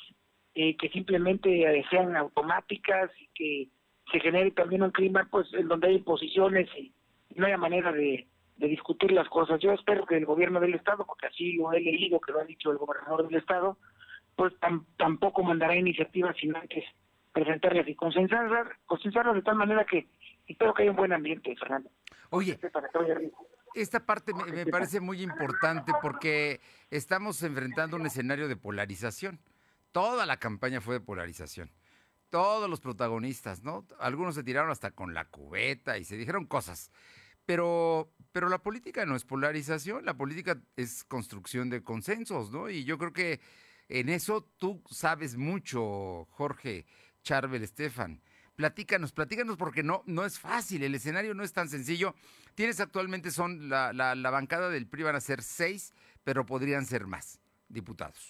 eh, que simplemente sean automáticas y que se genere también un clima pues en donde hay imposiciones y no haya manera de, de discutir las cosas. Yo espero que el gobierno del Estado, porque así lo he leído, que lo ha dicho el gobernador del Estado, pues tampoco mandará iniciativas sin antes presentarlas y consensarlas, consensarlas de tal manera que espero que haya un buen ambiente, Fernando. Oye, esta parte me, parece muy importante porque estamos enfrentando un escenario de polarización. Toda la campaña fue de polarización. Todos los protagonistas, ¿no? Algunos se tiraron hasta con la cubeta y se dijeron cosas. Pero, pero la política no es polarización, la política es construcción de consensos, ¿no? Y yo creo que en eso tú sabes mucho, Jorge Charbel Estefan. Platícanos, platícanos porque no, no es fácil, el escenario no es tan sencillo. Tienes actualmente, son la, la, la bancada del PRI van a ser seis, pero podrían ser más diputados.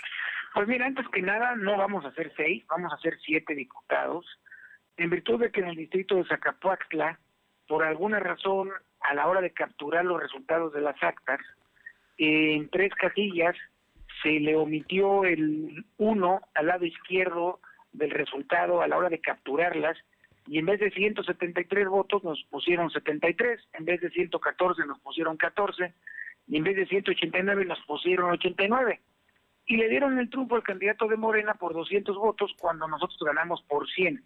Pues mira, antes que nada, no vamos a ser seis, vamos a ser siete diputados, en virtud de que en el distrito de Zacapuaxtla, por alguna razón, a la hora de capturar los resultados de las actas, en tres casillas se le omitió el uno al lado izquierdo del resultado a la hora de capturarlas y en vez de 173 votos nos pusieron 73, en vez de 114 nos pusieron 14 y en vez de 189 nos pusieron 89 y le dieron el triunfo al candidato de Morena por 200 votos cuando nosotros ganamos por 100.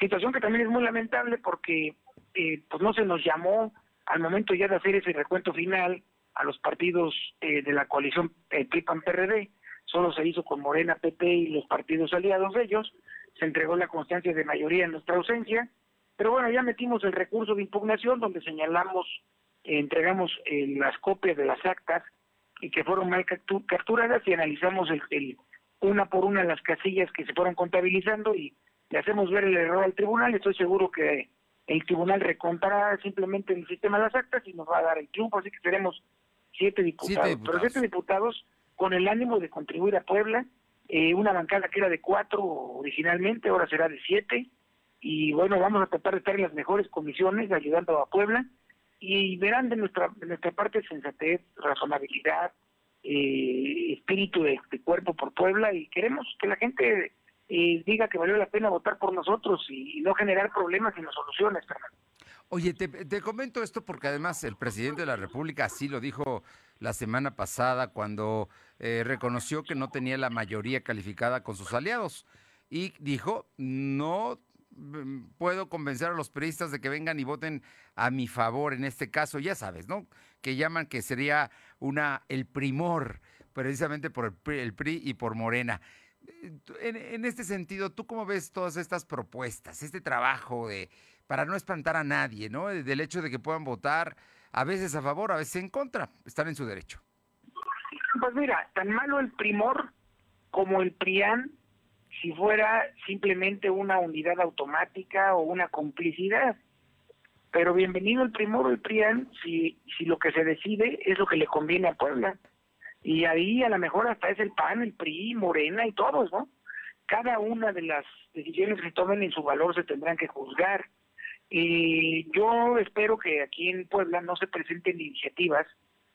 Situación que también es muy lamentable porque eh, pues no se nos llamó al momento ya de hacer ese recuento final a los partidos eh, de la coalición eh, PRI-PAN-PRD, solo se hizo con Morena, PP y los partidos aliados de ellos, se entregó la constancia de mayoría en nuestra ausencia, pero bueno, ya metimos el recurso de impugnación donde señalamos, eh, entregamos eh, las copias de las actas y que fueron mal capturadas y analizamos el, una por una las casillas que se fueron contabilizando y le hacemos ver el error al tribunal. Estoy seguro que el tribunal recontará simplemente el sistema de las actas y nos va a dar el triunfo, así que tenemos siete diputados, pero siete diputados con el ánimo de contribuir a Puebla, eh, una bancada que era de cuatro originalmente, ahora será de siete, y bueno, vamos a tratar de estar en las mejores comisiones ayudando a Puebla, y verán de nuestra, de nuestra parte sensatez, razonabilidad, eh, espíritu de, cuerpo por Puebla. Y queremos que la gente eh, diga que valió la pena votar por nosotros y, no generar problemas sino soluciones, Fernando. Oye, te, te, comento esto porque además el presidente de la República así lo dijo la semana pasada cuando eh, reconoció que no tenía la mayoría calificada con sus aliados y dijo, no Mm, puedo convencer a los periodistas de que vengan y voten a mi favor en este caso, ya sabes, ¿no? Que llaman que sería una el primor, precisamente por el PRI, el PRI y por Morena. En, en, este sentido, ¿tú cómo ves todas estas propuestas, este trabajo de para no espantar a nadie, ¿no? Del hecho de que puedan votar a veces a favor, a veces en contra, están en su derecho. Pues mira, tan malo el primor como el PRIAN si fuera simplemente una unidad automática o una complicidad. Pero bienvenido el primero el PRIAN si, si lo que se decide es lo que le conviene a Puebla. Y ahí a lo mejor hasta es el PAN, el PRI, Morena y todos, ¿no? Cada una de las decisiones que tomen en su valor se tendrán que juzgar. Y yo espero que aquí en Puebla no se presenten iniciativas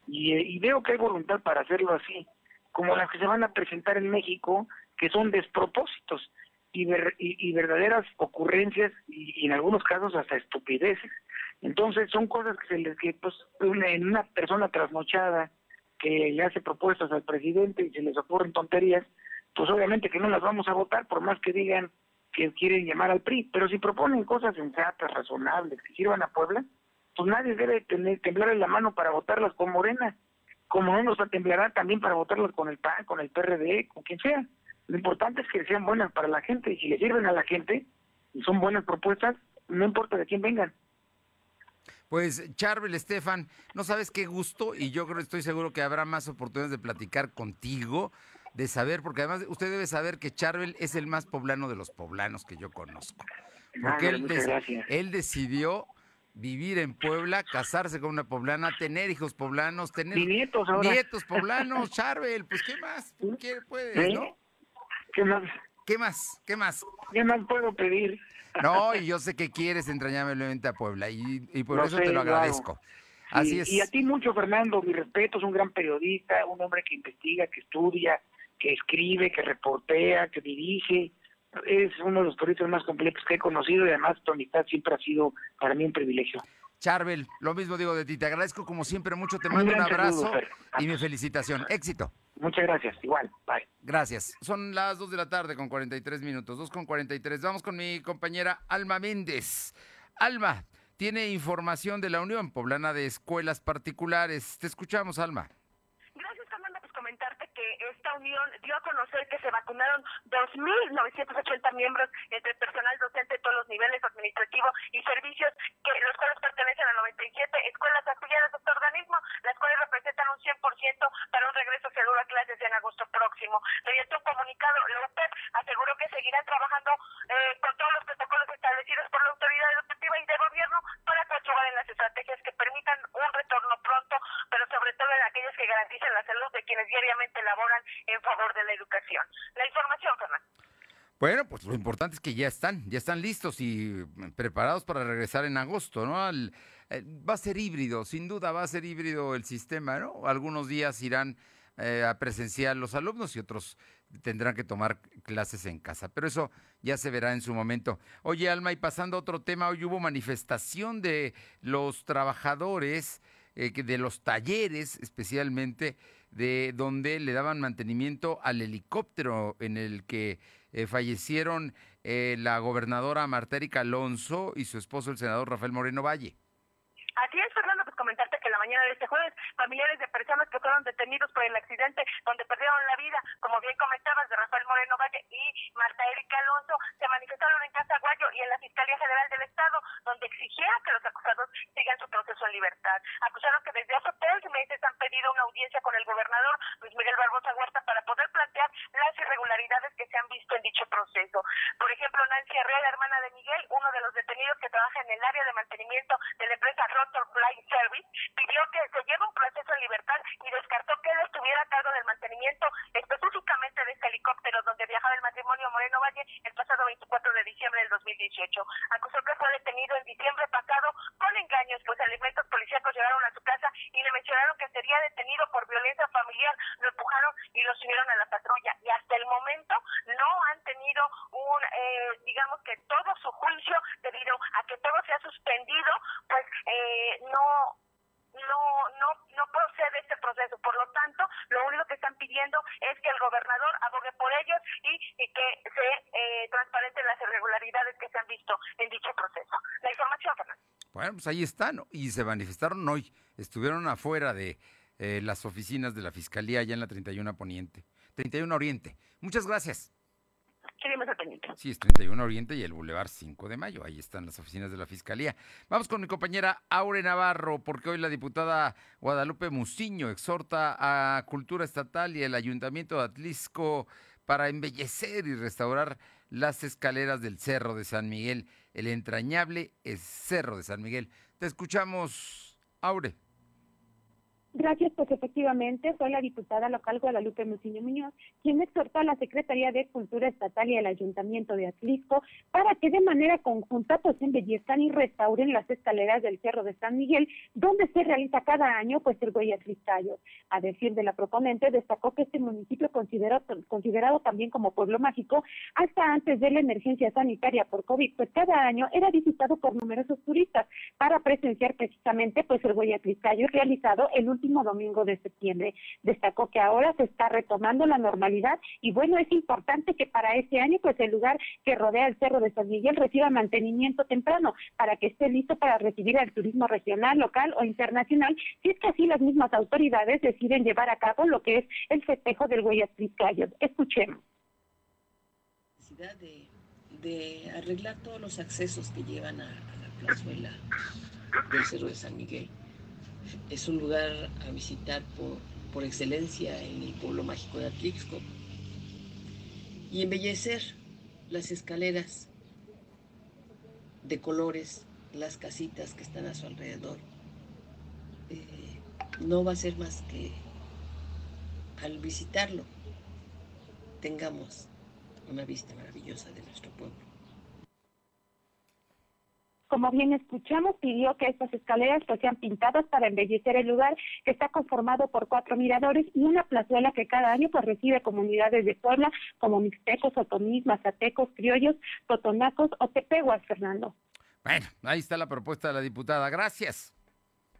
y, veo que hay voluntad para hacerlo así, como las que se van a presentar en México, que son despropósitos y, y, verdaderas ocurrencias y, en algunos casos hasta estupideces. Entonces son cosas que se les que pues en una persona trasnochada que le hace propuestas al presidente y se les ocurren tonterías, pues obviamente que no las vamos a votar por más que digan que quieren llamar al PRI, pero si proponen cosas sensatas, razonables, que sirvan a Puebla, pues nadie debe tener temblar en la mano para votarlas con Morena, como no nos temblará también para votarlas con el PAN, con el PRD, con quien sea. Lo importante es que sean buenas para la gente y si le sirven a la gente y son buenas propuestas, no importa de quién vengan. Pues Charbel Estefan, no sabes qué gusto y yo creo estoy seguro que habrá más oportunidades de platicar contigo, de saber, porque además usted debe saber que Charbel es el más poblano de los poblanos que yo conozco. Porque él, él decidió vivir en Puebla, casarse con una poblana, tener hijos poblanos, tener nietos, nietos poblanos, Charbel, pues qué más, ¿qué puedes, no? ¿Qué más? ¿Qué más? ¿Qué más? ¿Qué más puedo pedir? No, y yo sé que quieres entrañablemente a Puebla y, por eso te lo agradezco. Así es. Y a ti mucho, Fernando, mi respeto, es un gran periodista, un hombre que investiga, que estudia, que escribe, que reportea, que dirige. Es uno de los periodistas más completos que he conocido y además tu amistad siempre ha sido para mí un privilegio. Charbel, lo mismo digo de ti, te agradezco como siempre mucho, te mando un, abrazo y mi felicitación. Éxito. Muchas gracias, igual, bye. Gracias. Son las 2 de la tarde con 43 minutos, 2 con 43. Vamos con mi compañera Alma Méndez. Alma, tiene información de la Unión Poblana de Escuelas Particulares. Te escuchamos, Alma esta unión dio a conocer que se vacunaron 2.980 miembros entre personal docente de todos los niveles administrativos y servicios, que los cuales pertenecen a 97 escuelas afiliadas a este organismo, las cuales representan un 100% para un regreso seguro a clases en agosto próximo. Mediante un comunicado, la UPEP aseguró que seguirán trabajando eh, con todos los protocolos establecidos por la autoridad educativa y de gobierno para coadyuvar en las estrategias que permitan un retorno pronto, pero sobre todo en aquellas que garanticen la salud de quienes diariamente laboran en favor de la educación. La información, Fernando. Bueno, pues lo importante es que ya están, ya están listos y preparados para regresar en agosto, ¿no? Eh, va a ser híbrido, sin duda va a ser híbrido el sistema, ¿no? Algunos días irán eh, a presenciar los alumnos y otros tendrán que tomar clases en casa, pero eso ya se verá en su momento. Oye, Alma, y pasando a otro tema, hoy hubo manifestación de los trabajadores, eh, de los talleres especialmente, de donde le daban mantenimiento al helicóptero en el que eh, fallecieron eh, la gobernadora Marta Alonso y su esposo el senador Rafael Moreno Valle. Así es, Fernando, pues comentarte que la mañana este jueves, familiares de personas que fueron detenidos por el accidente donde perdieron la vida, como bien comentabas, de Rafael Moreno Valle y Marta Erika Alonso, se manifestaron en Casa Guayo y en la Fiscalía General del Estado, donde exigieron que los acusados sigan su proceso en libertad. Acusaron que desde hace tres meses han pedido una audiencia con el gobernador Luis Miguel Barbosa Huerta para poder plantear las irregularidades que se han visto en dicho proceso. Por ejemplo, Nancy Herrera, hermana de Miguel, uno de los detenidos que trabaja en el área de mantenimiento de la empresa Rotor Flying Service, pidió que se lleve un proceso en libertad y descartó que él estuviera a cargo del mantenimiento específicamente de este helicóptero donde viajaba el matrimonio Moreno Valle el pasado 24 de diciembre del 2018. Acusó que fue detenido en diciembre pasado con engaños, pues elementos policíacos llegaron a su casa y le mencionaron que sería detenido por violencia familiar, lo empujaron y lo subieron a la patrulla. Y hasta el momento no han tenido un, eh, digamos que todo su juicio, debido a que todo se ha suspendido, pues eh, no no, no, no procede este proceso. Por lo tanto, lo único que están pidiendo es que el gobernador abogue por ellos y, que se eh, transparenten las irregularidades que se han visto en dicho proceso. La información, Fernando. Bueno, pues ahí están, y se manifestaron hoy, estuvieron afuera de eh, las oficinas de la Fiscalía allá en la 31 Poniente, 31 Oriente. Muchas gracias. Sí, es 31 Oriente y el Boulevard 5 de Mayo. Ahí están las oficinas de la Fiscalía. Vamos con mi compañera Aure Navarro, porque hoy la diputada Guadalupe Muciño exhorta a Cultura Estatal y el Ayuntamiento de Atlisco para embellecer y restaurar las escaleras del Cerro de San Miguel, el entrañable Cerro de San Miguel. Te escuchamos, Aure. Gracias, pues efectivamente fue la diputada local Guadalupe Muciño Muñoz quien exhortó a la Secretaría de Cultura Estatal y al Ayuntamiento de Atlisco para que de manera conjunta pues embellezcan y restauren las escaleras del Cerro de San Miguel, donde se realiza cada año pues el Cristallo. A decir de la proponente, destacó que este municipio considerado, considerado también como pueblo mágico, hasta antes de la emergencia sanitaria por COVID, pues cada año era visitado por numerosos turistas para presenciar precisamente pues el Cristallo realizado el último domingo de septiembre. Destacó que ahora se está retomando la normalidad y bueno, es importante que para este año pues el lugar que rodea el Cerro de San Miguel reciba mantenimiento temprano para que esté listo para recibir al turismo regional, local o internacional, si es que así las mismas autoridades deciden llevar a cabo lo que es el festejo del Huellas. Escuchemos. De, de arreglar todos los accesos que llevan a, a la plazuela del Cerro de San Miguel es un lugar a visitar por, excelencia en el pueblo mágico de Atlixco. Y embellecer las escaleras de colores, las casitas que están a su alrededor. Eh, no va a ser más que al visitarlo tengamos una vista maravillosa de nuestro pueblo. Como bien escuchamos, pidió que estas escaleras pues, sean pintadas para embellecer el lugar, que está conformado por cuatro miradores y una plazuela que cada año pues recibe comunidades de Puebla como mixtecos, otomís, mazatecos, criollos, totonacos o tepehuas, Fernando. Bueno, ahí está la propuesta de la diputada. Gracias.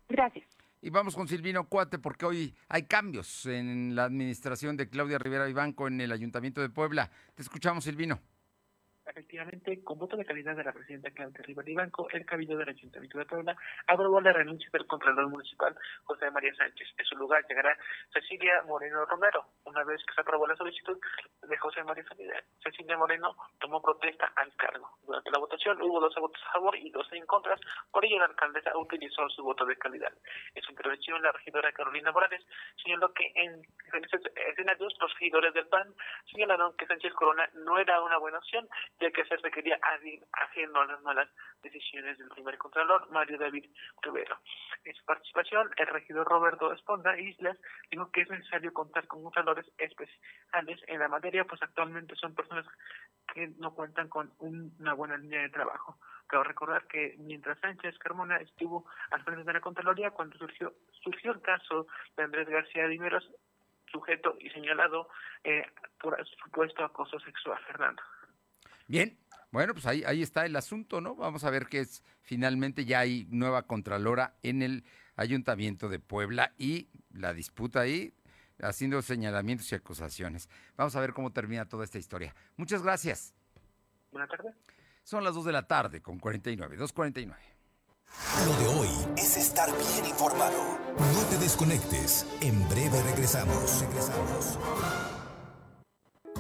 Gracias. Y vamos con Silvino Cuate porque hoy hay cambios en la administración de Claudia Rivera Vivanco en el Ayuntamiento de Puebla. Te escuchamos, Silvino. Efectivamente, con voto de calidad de la presidenta Claudia Rivera Banco, el Cabildo del Ayuntamiento de Puebla aprobó la renuncia del Contralor Municipal José María Sánchez. En su lugar llegará Cecilia Moreno Romero. Una vez que se aprobó la solicitud de José María Sánchez, Cecilia Moreno tomó protesta al cargo. Durante la votación hubo 12 votos a favor y 12 en contra, por ello la alcaldesa utilizó su voto de calidad. En su intervención, la regidora Carolina Morales señaló que en diferentes escenarios los regidores del PAN señalaron que Sánchez Corona no era una buena opción ya que se requería a las malas decisiones del primer contralor, Mario David Rivero. En su participación, el regidor Roberto Esponda Islas dijo que es necesario contar con contralores especiales en la materia, pues actualmente son personas que no cuentan con una buena línea de trabajo. Pero recordar que mientras Sánchez Carmona estuvo al frente de la Contraloría, cuando surgió, surgió el caso de Andrés García Dimeros, sujeto y señalado eh, por supuesto acoso sexual, Fernando. Bien, bueno, pues ahí, ahí está el asunto, ¿no? Vamos a ver qué es. Finalmente ya hay nueva Contralora en el Ayuntamiento de Puebla y la disputa ahí haciendo señalamientos y acusaciones. Vamos a ver cómo termina toda esta historia. Muchas gracias. Buenas tardes. Son las 2 de la tarde con 49, 2.49. Lo de hoy es estar bien informado. No te desconectes. En breve regresamos. Regresamos.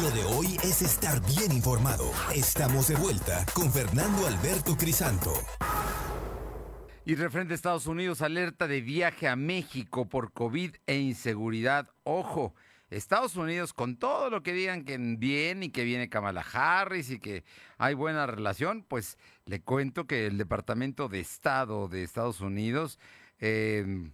Lo de hoy es estar bien informado. Estamos de vuelta con Fernando Alberto Crisanto. Y referente a Estados Unidos, alerta de viaje a México por COVID e inseguridad. Ojo, Estados Unidos, con todo lo que digan que bien y que viene Kamala Harris y que hay buena relación, pues le cuento que el Departamento de Estado de Estados Unidos eh,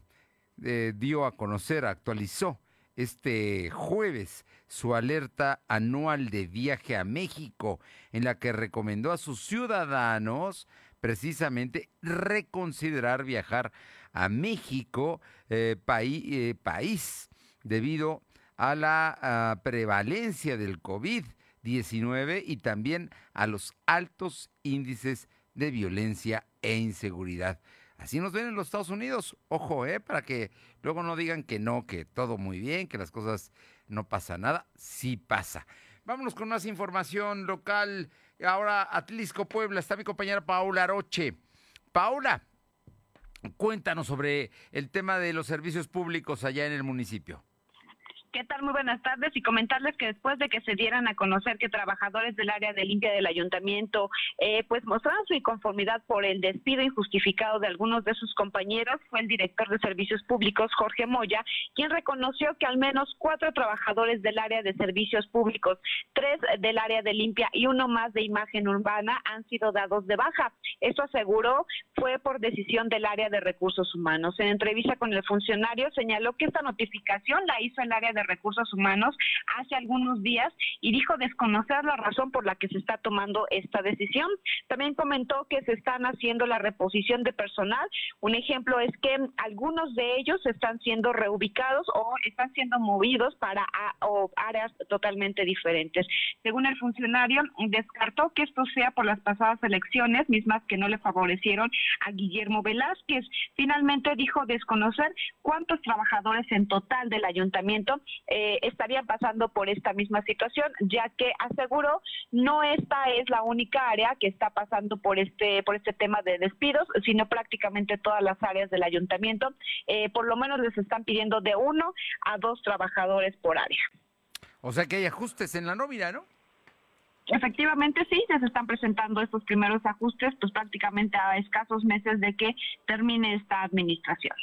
eh, dio a conocer, actualizó este jueves su alerta anual de viaje a México, en la que recomendó a sus ciudadanos precisamente reconsiderar viajar a México, eh, eh, país, debido a la prevalencia del COVID-19 y también a los altos índices de violencia e inseguridad. Así nos ven en los Estados Unidos. Ojo, ¿eh? Para que luego no digan que no, que todo muy bien, que las cosas no pasa nada. Sí pasa. Vámonos con más información local. Ahora, Atlisco, Puebla. Está mi compañera Paula Aroche. Paula, cuéntanos sobre el tema de los servicios públicos allá en el municipio. ¿Qué tal? Muy buenas tardes y comentarles que después de que se dieran a conocer que trabajadores del área de limpia del ayuntamiento eh, pues mostraron su inconformidad por el despido injustificado de algunos de sus compañeros, fue el director de servicios públicos Jorge Moya quien reconoció que al menos cuatro trabajadores del área de servicios públicos, tres del área de limpia y uno más de imagen urbana han sido dados de baja. Esto aseguró fue por decisión del área de recursos humanos. En entrevista con el funcionario señaló que esta notificación la hizo el área de recursos humanos hace algunos días y dijo desconocer la razón por la que se está tomando esta decisión. También comentó que se están haciendo la reposición de personal. Un ejemplo es que algunos de ellos están siendo reubicados o están siendo movidos para áreas totalmente diferentes. Según el funcionario, descartó que esto sea por las pasadas elecciones, mismas que no le favorecieron a Guillermo Velázquez. Finalmente dijo desconocer cuántos trabajadores en total del ayuntamiento eh, estarían pasando por esta misma situación, ya que aseguró no esta es la única área que está pasando por este por este tema de despidos, sino prácticamente todas las áreas del ayuntamiento. Eh, por lo menos les están pidiendo de uno a dos trabajadores por área. O sea que hay ajustes en la nómina, ¿no? Efectivamente sí, ya se están presentando estos primeros ajustes, pues prácticamente a escasos meses de que termine esta administración.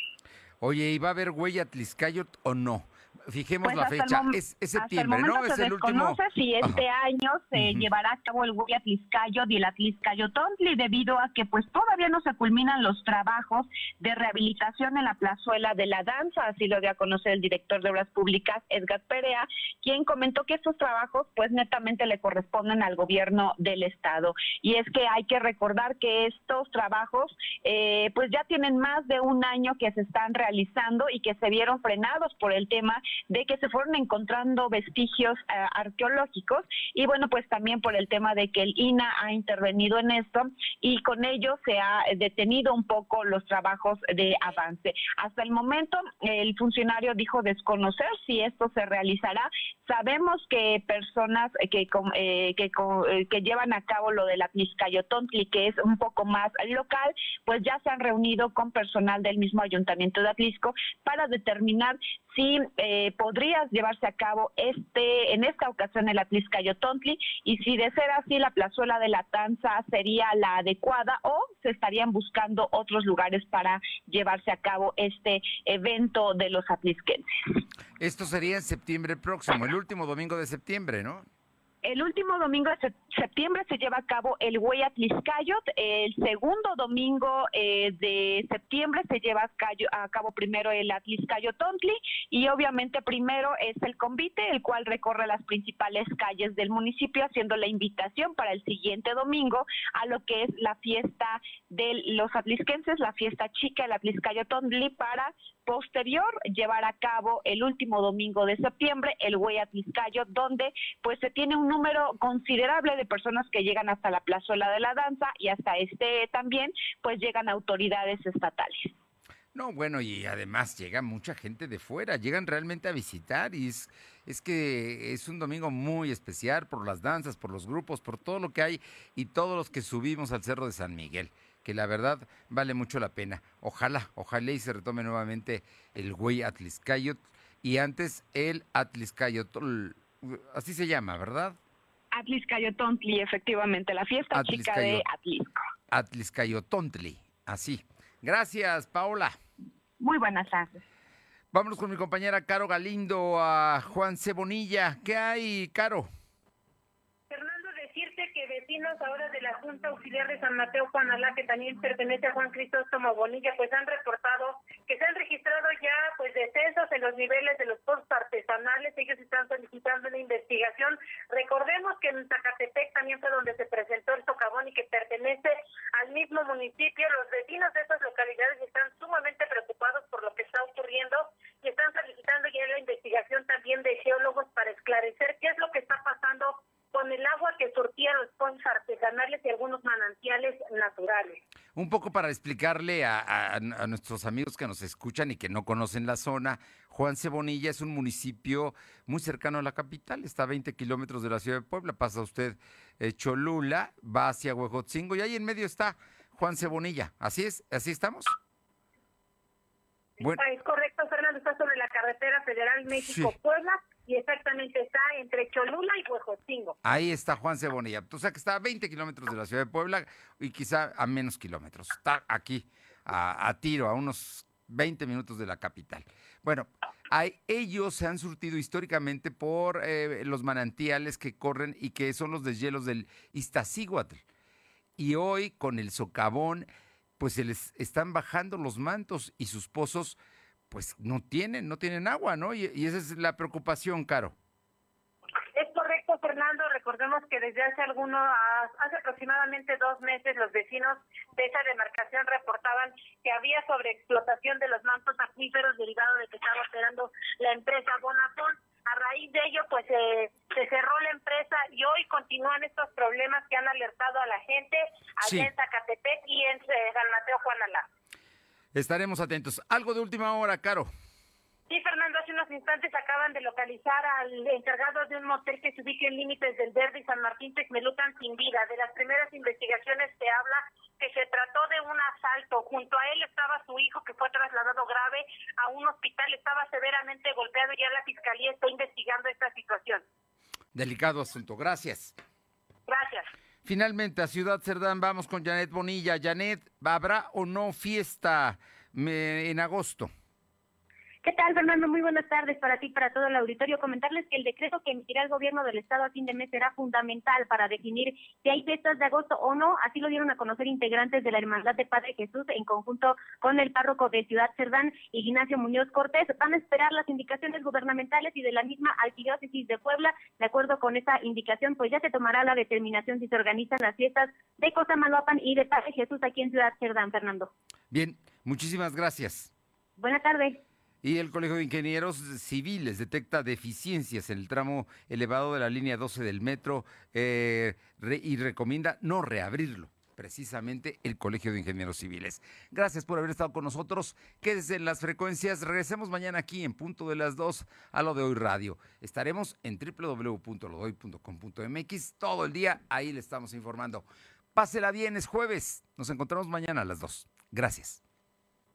Oye, ¿y va a haber huella Tliscayot o no? Fijemos pues la fecha, es, septiembre, ¿no? Se es el desconoce si este año se llevará a cabo el Huella Tliscayot y el Atliscayotontli debido a que pues todavía no se culminan los trabajos de rehabilitación en la plazuela de la danza, así lo dio a conocer el director de Obras Públicas, Edgar Perea, quien comentó que estos trabajos pues netamente le corresponden al gobierno del estado. Y es que hay que recordar que estos trabajos eh, pues ya tienen más de un año que se están realizando y que se vieron frenados por el tema de que se fueron encontrando vestigios eh, arqueológicos y bueno, pues también por el tema de que el INA ha intervenido en esto y con ello se ha detenido un poco los trabajos de avance. Hasta el momento el funcionario dijo desconocer si esto se realizará. Sabemos que personas que, eh, que, eh, que llevan a cabo lo de la Tliscayotontli, que es un poco más local, pues ya se han reunido con personal del mismo ayuntamiento de Atlisco para determinar si eh, podría llevarse a cabo este en esta ocasión el Atliscayotontli y si de ser así la plazuela de la Tanza sería la adecuada o se estarían buscando otros lugares para llevarse a cabo este evento de los atlisquenses. Esto sería en septiembre próximo, el último domingo de septiembre, ¿no? El último domingo de septiembre se lleva a cabo el Hueyatliscayot, el segundo domingo eh, de septiembre se lleva a cabo primero el Atliscayotontli y obviamente primero es el convite, el cual recorre las principales calles del municipio haciendo la invitación para el siguiente domingo a lo que es la fiesta de los atlisquenses, la fiesta chica, el Atliscayotontli para posterior llevar a cabo el último domingo de septiembre el Hueyatliscayot donde pues se tiene un número considerable de personas que llegan hasta la plazuela de la danza y hasta este también, pues llegan autoridades estatales. No, bueno, y además llega mucha gente de fuera, llegan realmente a visitar y es, es que es un domingo muy especial por las danzas, por los grupos, por todo lo que hay y todos los que subimos al Cerro de San Miguel, que la verdad vale mucho la pena. Ojalá, ojalá y se retome nuevamente el güey Atliscayot y antes el Atliscayot, así se llama, ¿verdad? Atliscayotontli, efectivamente, la fiesta chica de Atlisco. Atliscayotontli, así. Gracias, Paola. Muy buenas tardes. Vámonos con mi compañera Caro Galindo a Juan Cebonilla. ¿Qué hay, Caro? Vecinos ahora de la Junta Auxiliar de San Mateo Juan Alá, que también pertenece a Juan Cristóstomo Bonilla, pues han reportado que se han registrado ya pues descensos en los niveles de los pozos artesanales. Ellos están solicitando una investigación. Recordemos que en Zacatepec también fue donde se presentó el socavón y que pertenece al mismo municipio. Los vecinos de esas localidades están sumamente preocupados por lo que está ocurriendo y están solicitando ya la investigación también de geólogos para esclarecer qué es lo que está pasando con el agua los pozos artesanales y algunos manantiales naturales. Un poco para explicarle a, nuestros amigos que nos escuchan y que no conocen la zona, Juan Cebonilla es un municipio muy cercano a la capital, está a 20 kilómetros de la ciudad de Puebla, pasa usted eh, Cholula, va hacia Huejotzingo y ahí en medio está Juan Cebonilla, ¿así es? ¿Así estamos? Bueno. Es correcto, Fernando, está sobre la carretera carretera federal México-Puebla y exactamente está entre Cholula y Huejotzingo. Ahí está Juan Cebonilla. O sea que está a 20 kilómetros de la ciudad de Puebla y quizá a menos kilómetros. Está aquí, a, tiro, a unos 20 minutos de la capital. Bueno, ellos se han surtido históricamente por eh, los manantiales que corren y que son los deshielos del Iztaccíhuatl. Y hoy, con el socavón, pues se les están bajando los mantos y sus pozos, pues no tienen, no tienen agua, ¿no? Y, y esa es la preocupación, Caro. Es correcto, Fernando. Recordemos que desde hace algunos, hace aproximadamente dos meses, los vecinos de esa demarcación reportaban que había sobreexplotación de los mantos acuíferos derivado de que estaba operando la empresa Bonafont. A raíz de ello, pues eh, se cerró la empresa y hoy continúan estos problemas que han alertado a la gente allá Sí. en Zacatepec y en eh, San Mateo Juanalá. Estaremos atentos. Algo de última hora, Caro. Sí, Fernando, hace unos instantes acaban de localizar al encargado de un motel que se ubica en límites del Verde y San Martín Texmelucan sin vida. De las primeras investigaciones se habla que se trató de un asalto. Junto a él estaba su hijo que fue trasladado grave a un hospital, estaba severamente golpeado y ya la fiscalía está investigando esta situación. Delicado asunto. Gracias. Gracias. Finalmente, a Ciudad Cerdán vamos con Janet Bonilla. Janet, ¿habrá o no fiesta en agosto? ¿Qué tal, Fernando? Muy buenas tardes para ti y para todo el auditorio. Comentarles que el decreto que emitirá el gobierno del Estado a fin de mes será fundamental para definir si hay fiestas de agosto o no. Así lo dieron a conocer integrantes de la Hermandad de Padre Jesús en conjunto con el párroco de Ciudad Cerdán, Ignacio Muñoz Cortés. Van a esperar las indicaciones gubernamentales y de la misma Arquidiócesis de Puebla. De acuerdo con esa indicación, pues ya se tomará la determinación si se organizan las fiestas de Cosamaloapan y de Padre Jesús aquí en Ciudad Cerdán, Fernando. Bien, muchísimas gracias. Buena tarde. Y el Colegio de Ingenieros Civiles detecta deficiencias en el tramo elevado de la línea 12 del metro eh, y recomienda no reabrirlo. Precisamente el Colegio de Ingenieros Civiles. Gracias por haber estado con nosotros. Quédese en las frecuencias. Regresemos mañana aquí en punto de las 2 a lo de hoy radio. Estaremos en www.lodoy.com.mx todo el día. Ahí le estamos informando. Pásela bien, es jueves. Nos encontramos mañana a las 2. Gracias.